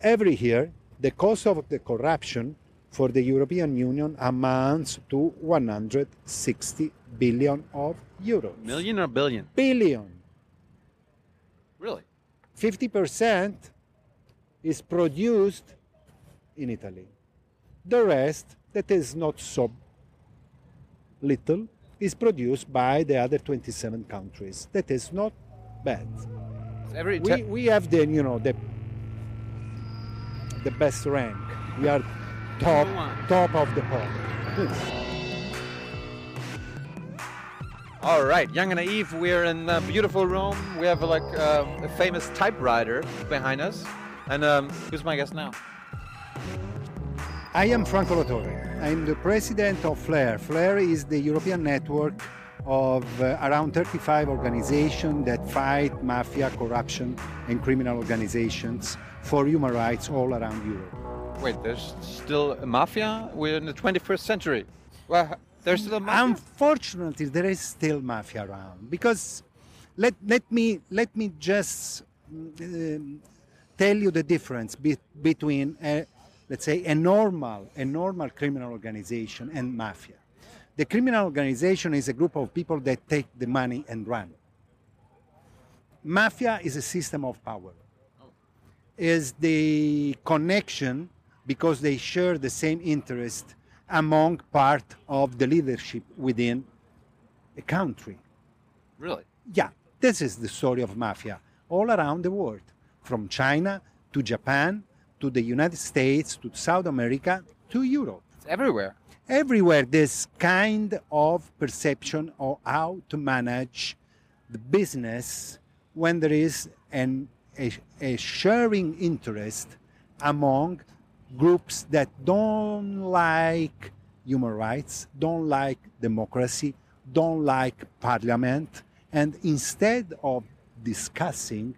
every year, the cost of the corruption for the European Union amounts to 160 billion of euros. Million or billion? Billion. Really? 50% is produced in Italy. The rest, that is not so little, is produced by the other 27 countries. That is not bad. Every We, we have the, you know, the, the best rank. We are top, one. top of the pop. All right, Young and Naive, we're in a beautiful room. We have like uh, a famous typewriter behind us. And um, who's my guest now? I am Franco La Torre. I'm the president of FLARE. FLARE is the European network of uh, around 35 organizations that fight mafia, corruption, and criminal organizations for human rights all around Europe. Wait, there's still a mafia? We're in the 21st century. Well, there's still a mafia? Unfortunately, there is still mafia around because let, let me let me just um, tell you the difference be, between a, let's say a normal a normal criminal organization and mafia. The criminal organization is a group of people that take the money and run. Mafia is a system of power. Is the connection because they share the same interest among part of the leadership within a country. Really? Yeah, this is the story of mafia all around the world, from China to Japan to the United States to South America to Europe. It's everywhere. Everywhere, this kind of perception of how to manage the business when there is an, a, a sharing interest among groups that don't like human rights, don't like democracy, don't like parliament, and instead of discussing,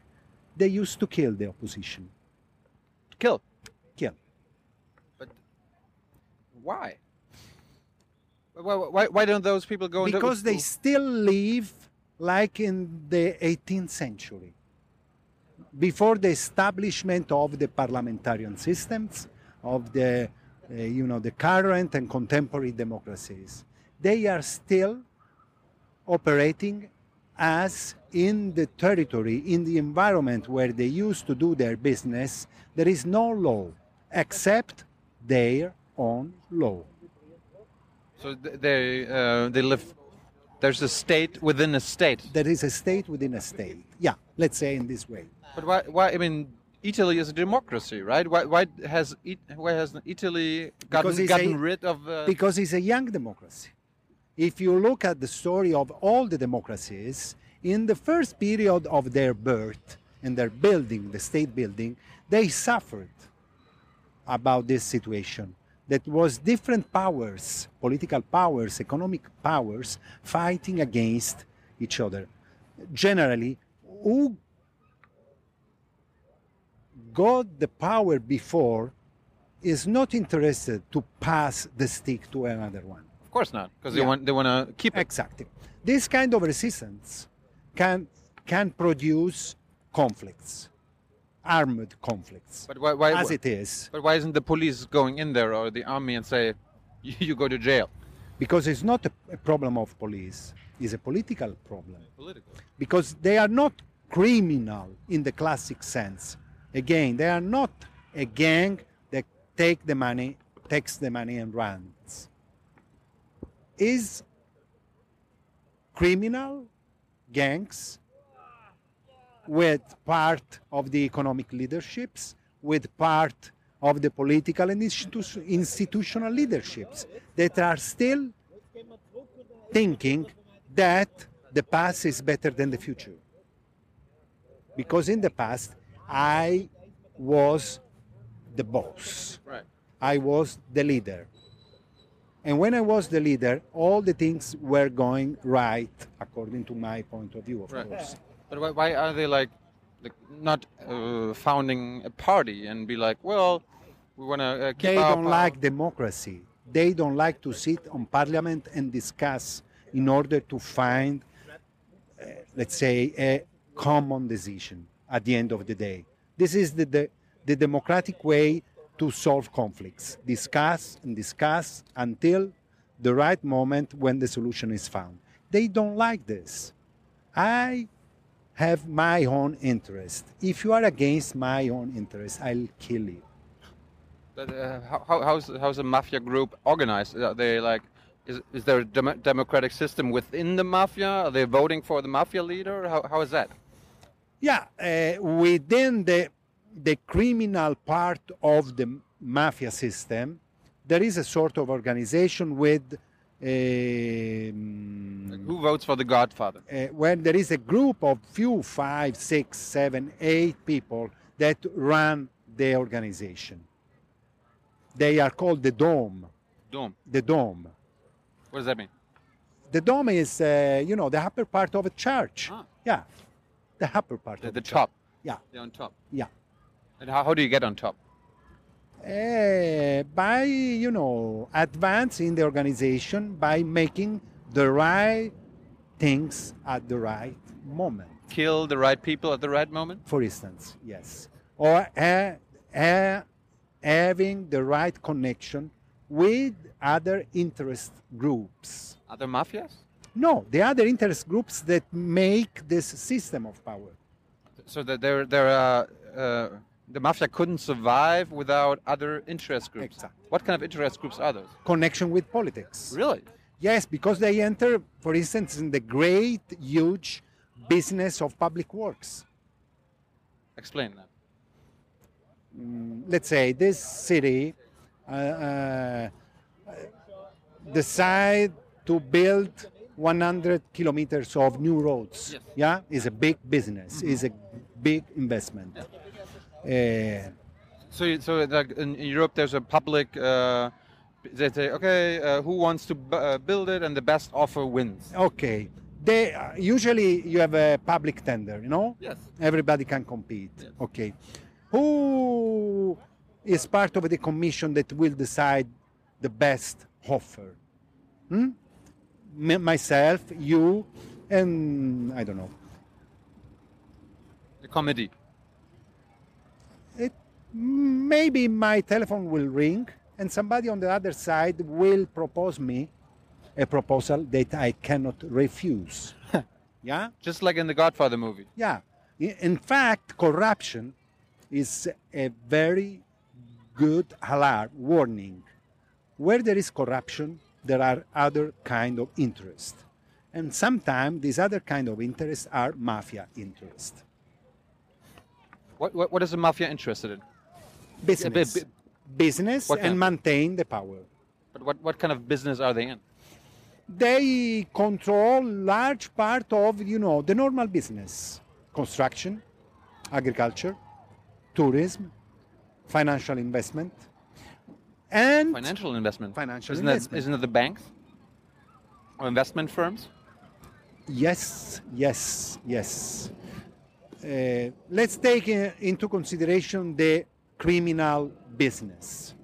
they used to kill the opposition. Kill. Kill. But why? Why, why, why don't those people go into Because they still live like in the 18th century, before the establishment of the parliamentarian systems, of the, uh, you know, the current and contemporary democracies. They are still operating as in the territory, in the environment where they used to do their business, there is no law except their own law. So they uh, they live. There's a state within a state. There is a state within a state. Yeah, let's say in this way. But why? Why? I mean, Italy is a democracy, right? Why? Why has it, why has Italy gotten, gotten a- rid of? Uh, because it's a young democracy. If you look at the story of all the democracies, in the first period of their birth and their building, the state building, they suffered about this situation. That was different powers, political powers, economic powers, fighting against each other. Generally, who got the power before is not interested to pass the stick to another one. of course not, because they want they want to keep it. Exactly. This kind of resistance can can produce conflicts, armed conflicts, But why? why as it is, But why isn't the police going in there or the army and say, you, you go to jail? because it's not a, a problem of police; it's a political problem. Political. Because they are not criminal in the classic sense. Again, they are not a gang that take the money, takes the money and runs. Is criminal gangs with part of the economic leaderships, with part of the political and institu- institutional leaderships that are still thinking that the past is better than the future. Because in the past, I was the boss, Right. I was the leader. And when I was the leader, all the things were going right according to my point of view, of Right. course. But why, are they like, like not uh, founding a party and be like, well, we want to uh, keep They don't power. like democracy. They don't like to sit on parliament and discuss in order to find, uh, let's say, a common decision at the end of the day. This is the, the, the democratic way to solve conflicts. Discuss and discuss until the right moment when the solution is found. They don't like this. I have my own interest. If you are against my own interest, I'll kill you. But, uh, how, how's how's a mafia group organized? Are they like, is, is there a dem- democratic system within the mafia? Are they voting for the mafia leader? How, how is that? Yeah, uh, within the the criminal part of the mafia system, there is a sort of organization with. um, Like, who votes for the Godfather? uh, when there is a group of few five, six, seven, eight people that run the organization. They are called the dome. Dome. The dome. What does that mean? The dome is, uh, you know, the upper part of a church. Ah. Yeah, the upper part The, of the church. top. Yeah, They're on top. yeah. And how, how do you get on top? Uh, by you know advance in the organization by making the right things at the right moment. Kill the right people at the right moment? for instance, yes, or ha- ha- having the right connection with other interest groups. Other mafias? No, the other interest groups that make this system of power. So that they're, they're, uh, uh, the mafia couldn't survive without other interest groups. Exactly. What kind of interest groups are those? Connection with politics. Really? Yes, because they enter, for instance, in the great, huge business of public works. Explain that. let's say this city uh, uh, decide to build 100 kilometers of new roads Yes. yeah is a big business is a big investment Uh, So, so like in, Europe, there's a public. Uh, they say, okay, uh, who wants to uh, build it, and the best offer wins. okay they uh, usually you have a public tender you know Yes. everybody can compete Yes. okay who is part of the commission that will decide the best offer hmm? Myself you and i don't know The committee. it, maybe my telephone will ring and somebody on the other side will propose me a proposal that i cannot refuse yeah Just like in the Godfather movie. Yeah. In fact, corruption is a very good alarm warning. Where there is corruption, there are other kind of interest. And sometimes these other kind of interests are mafia interest. What, what, what is the mafia interested in? Business. Business What and kind? maintain the power. But what, what kind of business are they in? They control large part of, you know, the normal business. Construction, agriculture, tourism, financial investment, and Financial investment. Financial isn't investment. That, isn't it the banks or investment firms? yes, yes, yes. Uh, let's take uh, into consideration the criminal business,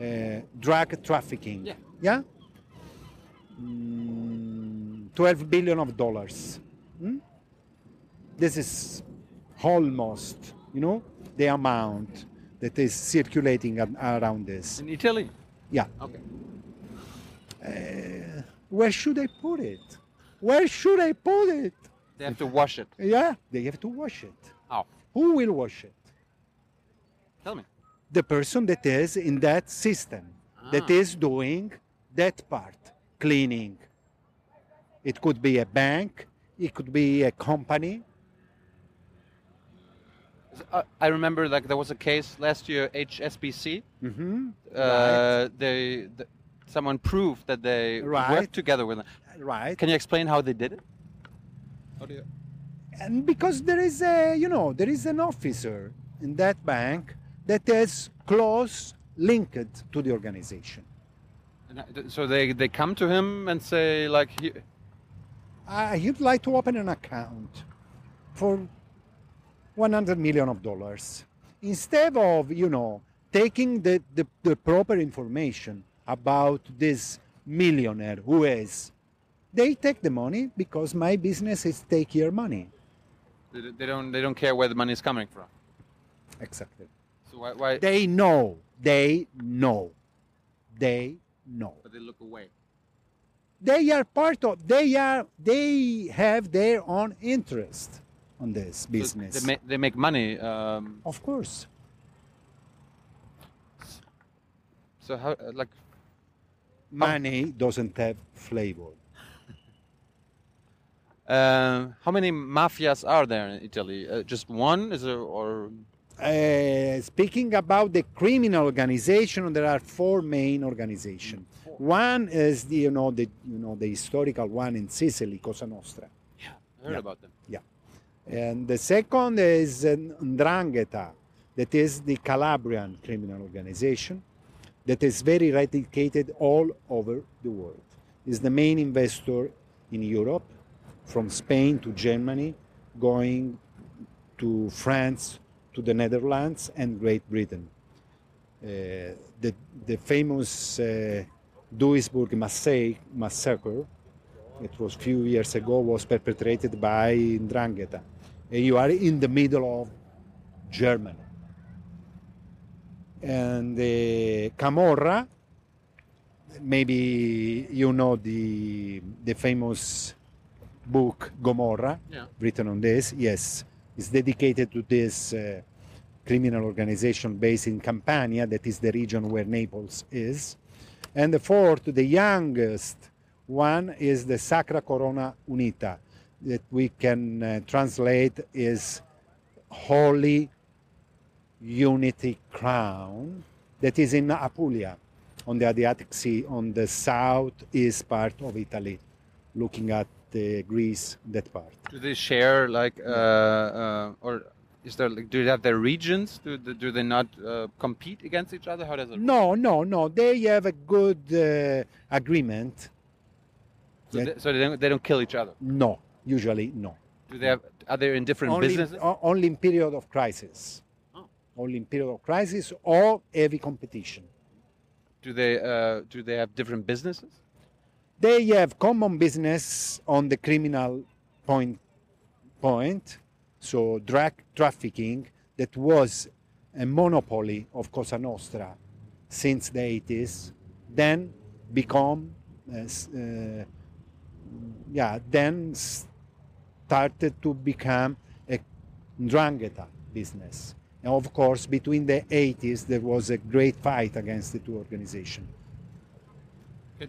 uh, drug trafficking. Yeah. Yeah. Mm, Twelve billion of dollars. Hmm? This is almost, you know, the amount that is circulating around this. In Italy? Yeah. Okay. Where should I put it? Where should I put it? They have to wash it. Yeah, they have to wash it. How? Who will wash it? Tell me. The person that is in that system, that Ah. is doing that part, cleaning. It could be a bank, it could be a company. Uh, I remember like there was a case last year, HSBC. hmm Uh, they, th- someone proved that they Right. worked together with them. Right. Can you explain how they did it? How do you? And because there is a, you know, there is an officer in that bank that is close linked to the organization. and, uh, th- So they, they come to him and say like, he, I would like to open an account for 100 million of dollars. Instead of, you know, taking the, the, the proper information about this millionaire who is, they take the money because my business is take your money. they, don't they don't care where the money is coming from. Exactly. So why, why They know. They know. They know. but they look away? They are part of. They are. They have their own interest on this So business. they, ma- they make money. Um, of course. so how uh, like Money doesn't have flavor. uh, how many mafias are there in Italy? Uh, just one? Is there or Uh, speaking about the criminal organization, there are four main organizations. One is the you know the you know the historical one in Sicily, Cosa Nostra, Yeah, I heard Yeah. about them? And the second is Ndrangheta, that is the Calabrian criminal organization, that is very eradicated all over the world. Is the main investor in Europe, from Spain to Germany, going to France, to the Netherlands, and Great Britain. Uh, the, the famous uh, Duisburg massacre, it was few years ago, was perpetrated by Ndrangheta. And you are in the middle of Germany. And uh, Camorra, maybe you know the, the famous book Gomorra, Yeah. written on this. Yes, it's dedicated to this uh, criminal organization based in Campania, that is the region where Naples is. And the fourth, the youngest one, is the Sacra Corona Unita, that we can uh, translate is Holy Unity Crown, that is in Apulia, on the Adriatic Sea, on the southeast part of Italy, looking at uh, Greece, that part. Do they share like uh, uh, or is there like do they have their regions? Do they, do they not uh, compete against each other? How does it? No, no, no. They have a good uh, agreement. So, that- they, so they don't they don't kill each other. No, usually no. Do they have? Are they in different Only, businesses? only in period of crisis. Oh. Only in period of crisis or heavy competition. Do they uh, do they have different businesses? They have common business on the criminal point. Point. So drug trafficking that was a monopoly of Cosa Nostra since the 80s, then become, uh, uh, yeah, then started to become a Ndrangheta business. And of course, between the 80s, there was a great fight against the two organizations.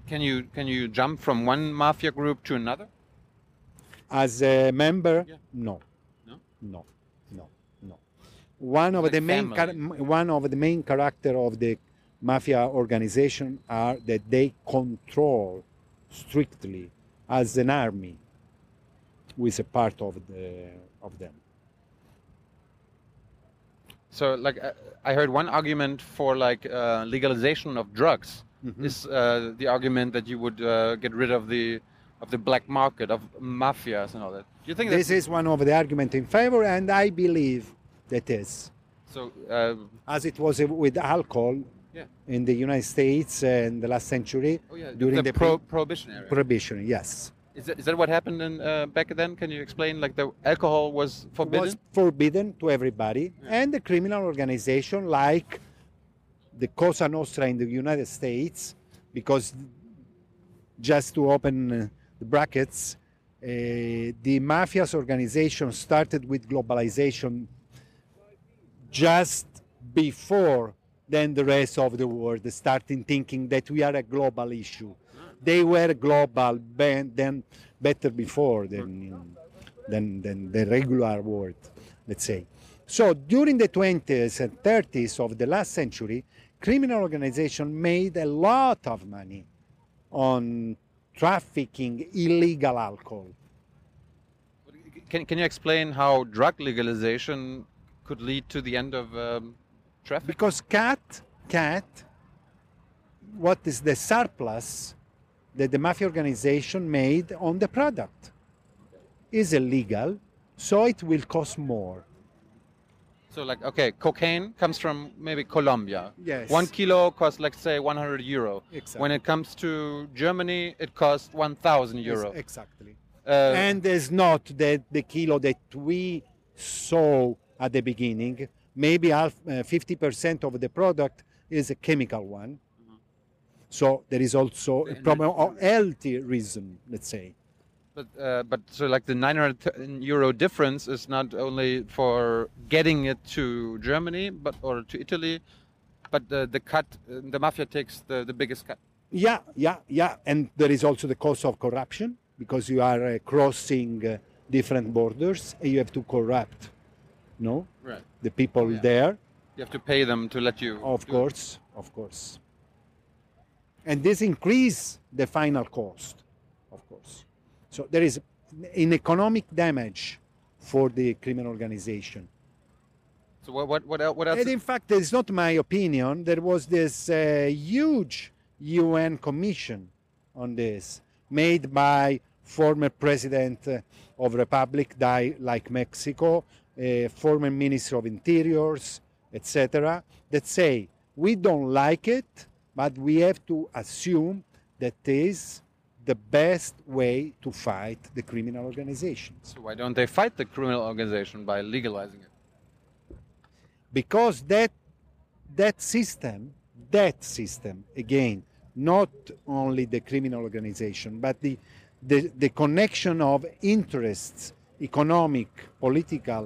Can- you can you jump from one mafia group to another? As a member, Yeah. no, No? no, no, no. One of Like the main one of the main character of the mafia organization are that they control strictly as an army, who is a part of the of them. So like uh, I heard one argument for like uh, legalization of drugs Mhm. is uh, the argument that you would uh, get rid of the of the black market of mafias and all that. Do you think This is one of the argument in favor, and I believe that is so? Uh, as it was with alcohol yeah. in the United States in the last century Oh yeah. during the, the, pro- prohibition era. prohibition. Yes. Is that, is that what happened in, uh, back then? Can you explain? Like the alcohol was forbidden. was forbidden to everybody, Yeah. and the criminal organization like the Cosa Nostra in the United States, because just to open uh, the brackets, uh, the mafia's organization started with globalization just before then the rest of the world starting thinking that we are a global issue. They were global then better before than, than, than the regular world, let's say. So during the 20s and 30s of the last century, criminal organization made a lot of money on trafficking illegal alcohol. Can, can you explain how drug legalization could lead to the end of um, traffic? Because cat, cat, what is the surplus that the mafia organization made on the product is illegal, so it will cost more. So like okay, cocaine comes from maybe Colombia. Yes. One kilo costs let's say 100 euro. Exactly. When it comes to Germany, it costs 1,000 euro. Yes, exactly. Uh, and it's not the, the kilo that we saw at the beginning, maybe half, uh, 50% of the product is a chemical one. So there is also a problem of healthy reason, let's say. But uh, but so like the 900 euro difference is not only for getting it to Germany, but or to Italy, but the the cut uh, the mafia takes the the biggest cut. Yeah, yeah, yeah. And there is also the cost of corruption because you are uh, crossing uh, different borders and you have to corrupt, no, Right. the people yeah. there. You have to pay them to let you. Of do it. course, of course. And this increase the final cost, of course. So there is an economic damage for the criminal organization. So what what what, what else? And in fact, it's not my opinion. There was this uh, huge UN commission on this, made by former president uh, of republic like Mexico, uh, former minister of interiors, etc., that say we don't like it, but we have to assume that is the best way to fight the criminal organization. so why don't they fight the criminal organization by legalizing it? because that that system that system again not only the criminal organization but the the, the connection of interests economic political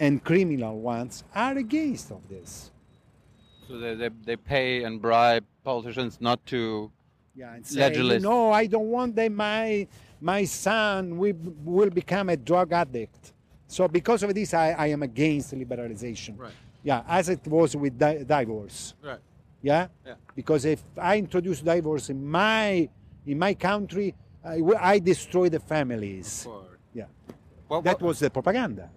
and criminal ones are against of this So they, they, they pay and bribe politicians not to. yeah and say, Legally- no i don't want that my my son will, will become a drug addict so because of this i, I am against liberalization Right. yeah as it was with di- divorce Right. yeah? Yeah. because if i introduce divorce in my in my country i, I destroy the families For, yeah what, that what- was the propaganda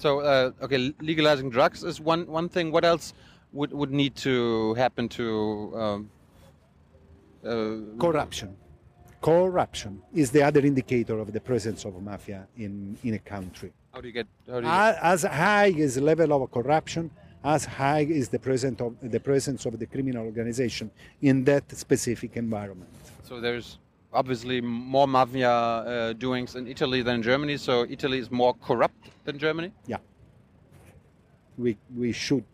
So uh, okay, legalizing drugs is one one thing. What else would would need to happen to? Um, uh, corruption corruption is the other indicator of the presence of mafia in in a country how do you get? How do you as high is the level of corruption as high is the presence of the presence of the criminal organization in that specific environment So there's obviously more mafia uh, doings in Italy than in Germany. So Italy is more corrupt than Germany. Yeah. We we should.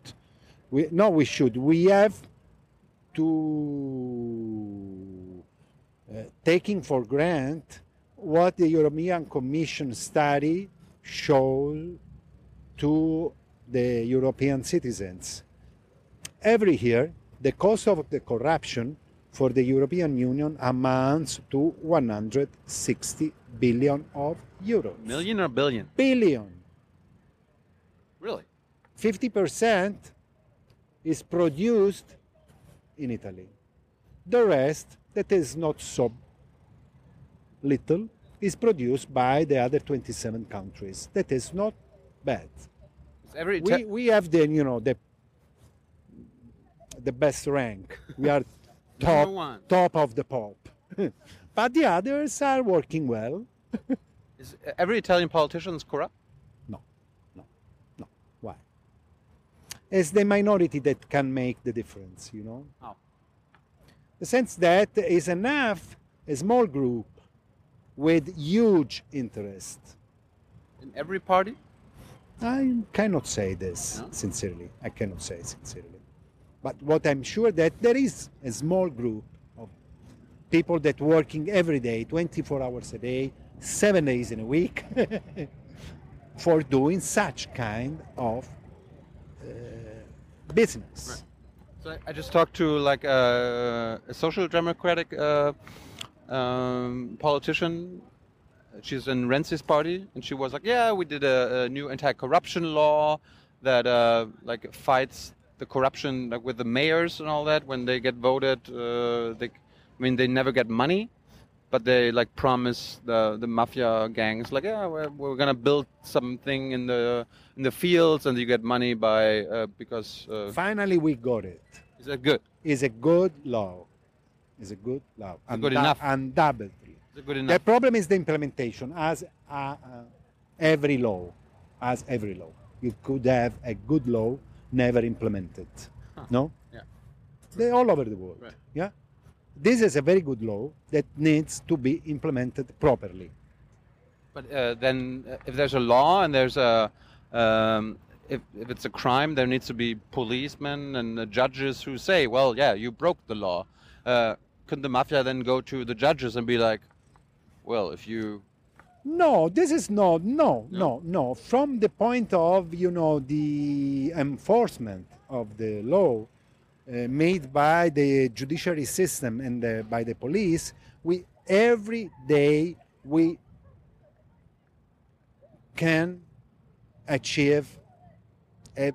We no, we should. We have to uh, taking for granted what the European Commission study showed to the European citizens. Every year, the cost of the corruption for the European Union amounts to 160 billion of euros. Million or billion? Billion. Really? 50% is produced in Italy. The rest, that is not so little, is produced by the other 27 countries. That is not bad. We, we have the, you know, the, the best rank. We are top, top of the pop. but the others are working well. is every Italian politician is corrupt? No, no, no. Why? It's the minority that can make the difference, you know? How? The sense that is enough a small group with huge interest. In every party? I cannot say this No? sincerely. I cannot say sincerely. But what I'm sure that there is a small group of people that working every day, 24 hours a day, seven days in a week, for doing such kind of uh, business. Right. So I- just talked to like a, a social democratic uh, um, politician. She's in Renzi's party, and she was like, "Yeah, we did a, a new anti-corruption law that uh, like fights the corruption like with the mayors and all that. When they get voted, uh, they, I mean, they never get money, but they like promise the the mafia gangs like, yeah, we're, we're gonna build something in the in the fields, and you get money by uh, because." Uh, Finally, we got it. is that good? Is a good law. Is a good law. it good Unda- enough? Undoubtedly. Is it good The problem is the implementation, as uh, uh, every law, as every law. You could have a good law never implemented. No? Yeah. They're all over the world. Right. Yeah. This is a very good law that needs to be implemented properly. But uh, then, uh, if there's a law and there's a, um, if, if it's a crime, there needs to be policemen and uh, judges who say, well, yeah, you broke the law. Uh, couldn't the mafia then go to the judges and be like, well, if you no, this is not, no, no, no. From the point of, you know, the enforcement of the law uh, made by the judiciary system and uh, by the police, we every day we can achieve a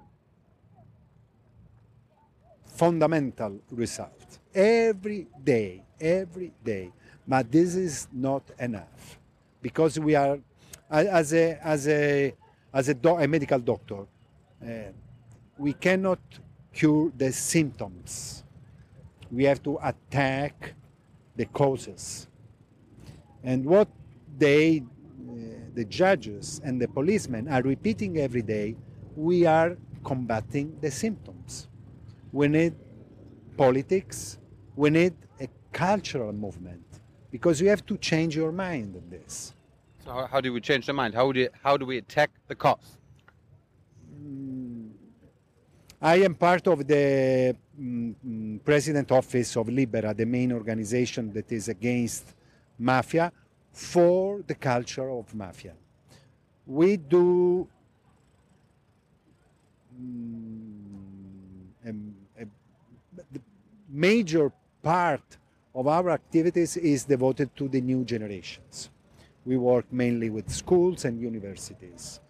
fundamental result every day, every day. But this is not enough because we are, as a, as a, as a, do, a medical doctor, uh, we cannot cure the symptoms. We have to attack the causes. And what they, uh, the judges and the policemen are repeating every day, we are combating the symptoms. We need politics, we need a cultural movement because you have to change your mind on this. So how, do we change the mind? How do how do we attack the cause? Mm, I am part of the um, president office of Libera, the main organization that is against mafia for the culture of mafia. We do um, a, a, the major part of our activities is devoted to the new generations. We work mainly with schools and universities.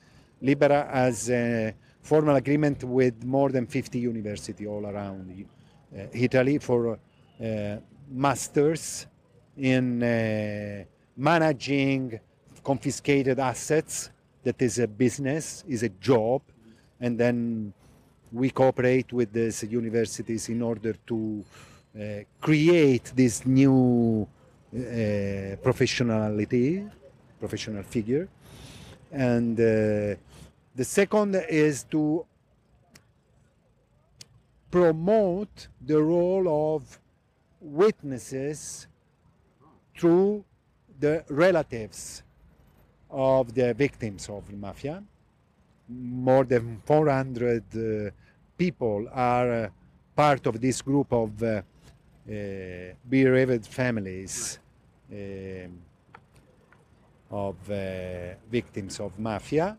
Libera has a formal agreement with more than 50 universities all around uh, Italy for uh, masters in uh, managing confiscated assets. That is a business, is a job, and then we cooperate with these universities in order to uh, create this new uh, professionality, professional figure. And uh, the second is to promote the role of witnesses through the relatives of the victims of the mafia. More than 400 uh, people are uh, part of this group of uh, bereaved families um, of uh, victims of mafia.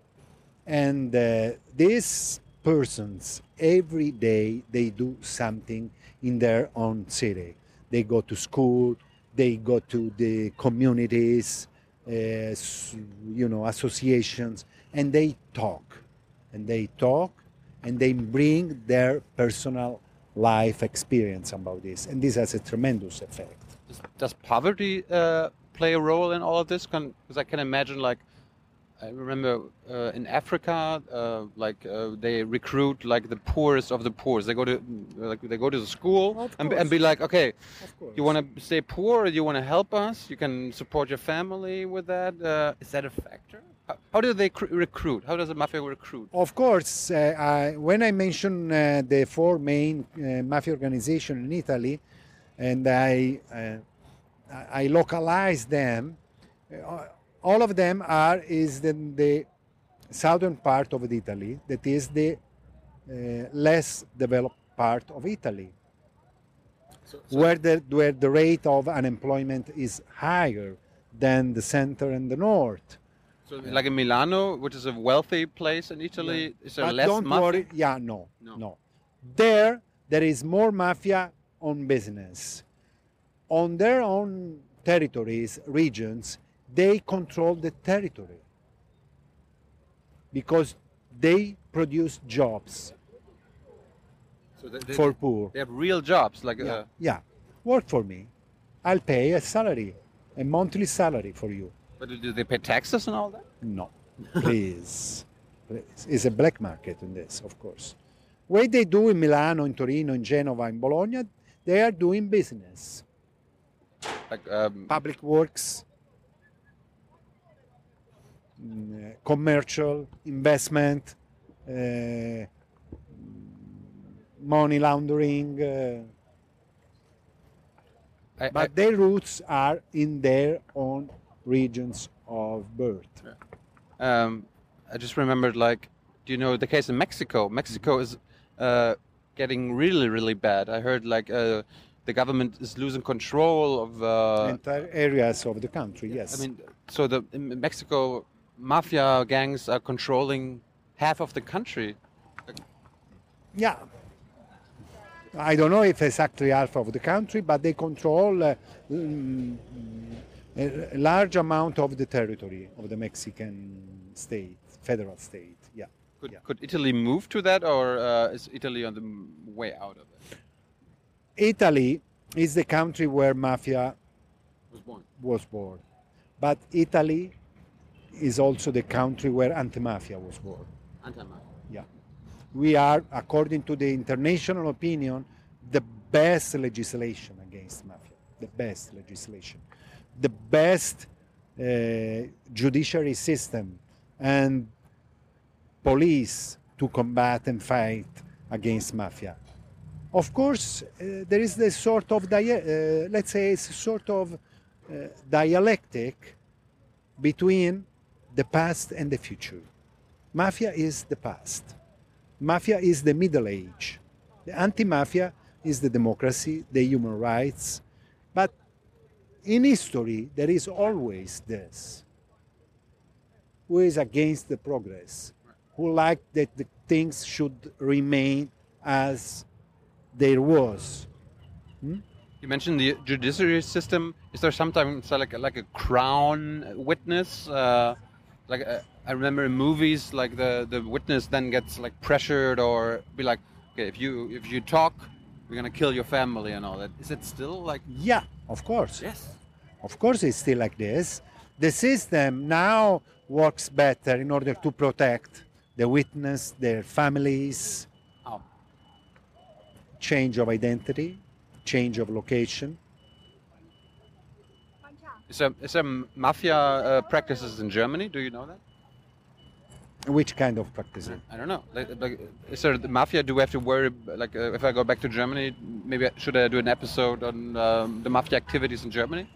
And uh, these persons, every day, they do something in their own city. They go to school, they go to the communities, uh, you know, associations, and they talk. And they talk and they bring their personal life experience about this, and this has a tremendous effect. Does, does poverty uh, play a role in all of this? Because I can imagine, like, I remember uh, in Africa, uh, like uh, they recruit like the poorest of the poorest. They go to like they go to the school and, and, be like, okay, you want to stay poor, or you want to help us? You can support your family with that. Uh, is that a factor? How, how do they recruit? How does the mafia recruit? Of course, uh, I, when I mention uh, the four main uh, mafia organizations in Italy, and I uh, I localize them, uh, all of them are is in the southern part of Italy. That is the uh, less developed part of Italy, so, so where the where the rate of unemployment is higher than the center and the north. So, like in Milano, which is a wealthy place in Italy, yeah. is there but less don't mafia? Worry. Yeah, no, no, no. There, there is more mafia on business. On their own territories, regions, they control the territory because they produce jobs so they, they, for poor. They have real jobs, like yeah, uh, yeah. Work for me. I'll pay a salary, a monthly salary for you. But do they pay taxes and all that? No, please. please. It's a black market in this, of course. What they do in Milano, in Torino, in Genova, in Bologna, they are doing business. Like um, public works, mm, commercial, investment, uh, money laundering. Uh, I, but I, their roots are in their own regions of birth. Um, I just remembered like do you know the case in Mexico? Mexico is uh, getting really, really bad. I heard like uh, the government is losing control of uh, Entire areas of the country, yes. I mean, so the in Mexico mafia gangs are controlling half of the country. yeah. I don't know if exactly half of the country, but they control uh, mm, a large amount of the territory of the Mexican state, federal state. Yeah. Could, Yeah. could Italy move to that, or uh, is Italy on the way out of it? Italy is the country where mafia Was born. was born, but Italy is also the country where anti-mafia was born. Anti-mafia. Yeah. We are, according to the international opinion, the best legislation against mafia. The best legislation. The best uh, judiciary system and police to combat and fight against mafia. Of course, uh, there is this sort of, dia- uh, let's say, it's a sort of uh, dialectic between the past and the future. Mafia is the past. Mafia is the Middle Age. The anti mafia is the democracy, the human rights. But in history, there is always this who is against the progress, who like that the things should remain as there was. You mentioned the judiciary system. Is there sometimes uh, like a, like a crown witness? Uh, like uh, I remember in movies, like the, the witness then gets like pressured or be like, okay, if you if you talk, we're gonna kill your family and all that. Is it still like? Yeah, of course. Yes. Of course, it's still like this. The system now works better in order to protect the witness, their families, Oh. change of identity, change of location. Is there, is there mafia uh, practices in Germany? Do you know that? Which kind of practice? I don't know. Like, like, is there the mafia? Do we have to worry? Like, uh, if I go back to Germany, maybe I, should I do an episode on um, the mafia activities in Germany?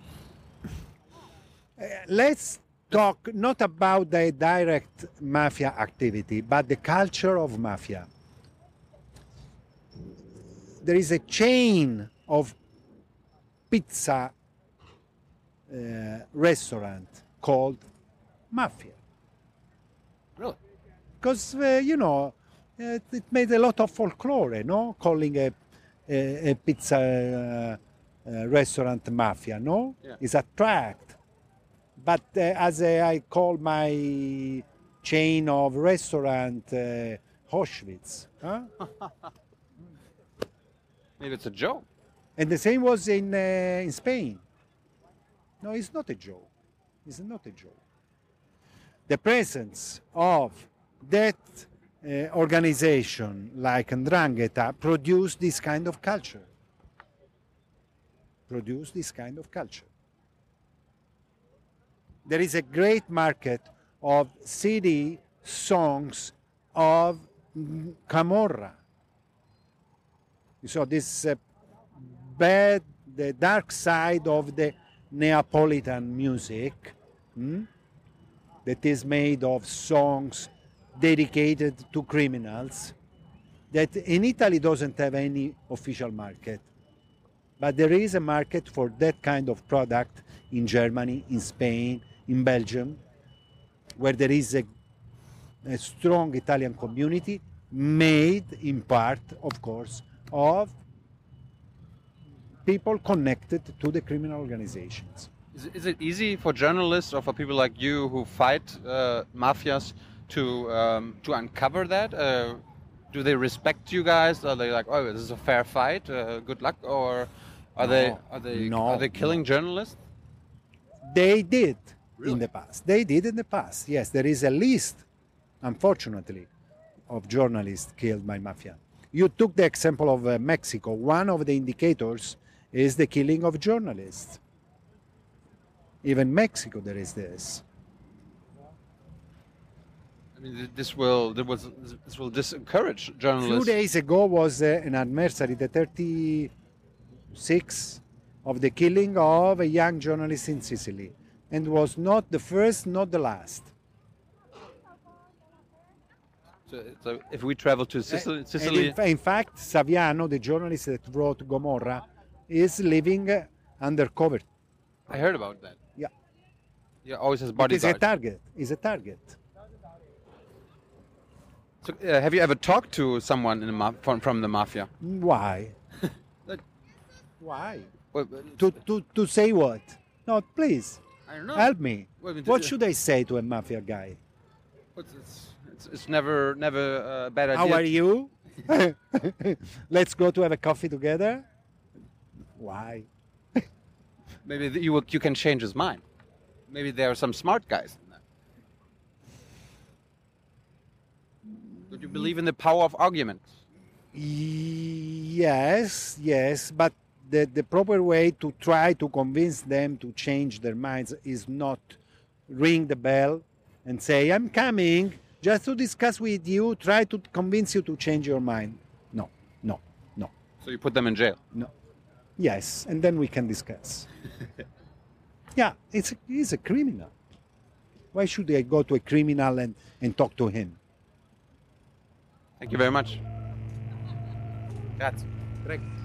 Let's talk not about the direct mafia activity, but the culture of mafia. There is a chain of pizza uh, restaurant called Mafia. Because uh, you know uh, it made a lot of folklore, no? Calling a a, a pizza uh, uh, restaurant mafia, no? Yeah. It's attract. But uh, as uh, I call my chain of restaurant uh, Auschwitz, huh? Maybe it's a joke. and the same was in uh, in Spain. No, it's not a joke. It's not a joke. The presence of that uh, organization like Ndrangheta produced this kind of culture. Produced this kind of culture. There is a great market of CD songs of Camorra. So this uh, bad, the dark side of the Neapolitan music hmm, that is made of songs dedicated to criminals that in Italy doesn't have any official market. But there is a market for that kind of product in Germany, in Spain, in Belgium, where there is a, a strong Italian community made in part, of course, of people connected to the criminal organizations. Is it easy for journalists or for people like you who fight uh, mafias to um, to uncover that? Uh, do they respect you guys? Are they like, oh, this is a fair fight? Uh, good luck, or are they are they No, are they killing journalists? They did Really? in the past. They did in the past. Yes, there is a list, unfortunately, of journalists killed by mafia. You took the example of uh, Mexico. One of the indicators is the killing of journalists. Even Mexico, there is this. I mean, this will this, was, this will discourage journalists. Two days ago was uh, an anniversary, the 36 of the killing of a young journalist in Sicily, and was not the first, not the last. So, so if we travel to Sicily, And Sicily in, in fact, Saviano, the journalist that wrote Gomorrah, is living uh, undercover. I heard about that. Yeah. Yeah, always has He's a target. He's a target. So, uh, have you ever talked to someone in the ma- from, from the mafia? Why? Like- Why? Well, To, to, to say what? No, please, I don't know. help me. Well, What should I say to a mafia guy? It's, it's, it's, never never a bad idea. How are you? Let's go to have a coffee together. Why? Maybe you will, you can change his mind. Maybe there are some smart guys. But you believe in the power of arguments. Yes, yes, but the, the proper way to try to convince them to change their minds is not ring the bell and say, I'm coming just to discuss with you, try to convince you to change your mind. No, no, no, So you put them in jail. no. Yes, and then we can discuss. yeah, it's a, he's a criminal. Why should I go to a criminal and, and talk to him? Thank you very much. Grazie. Prego.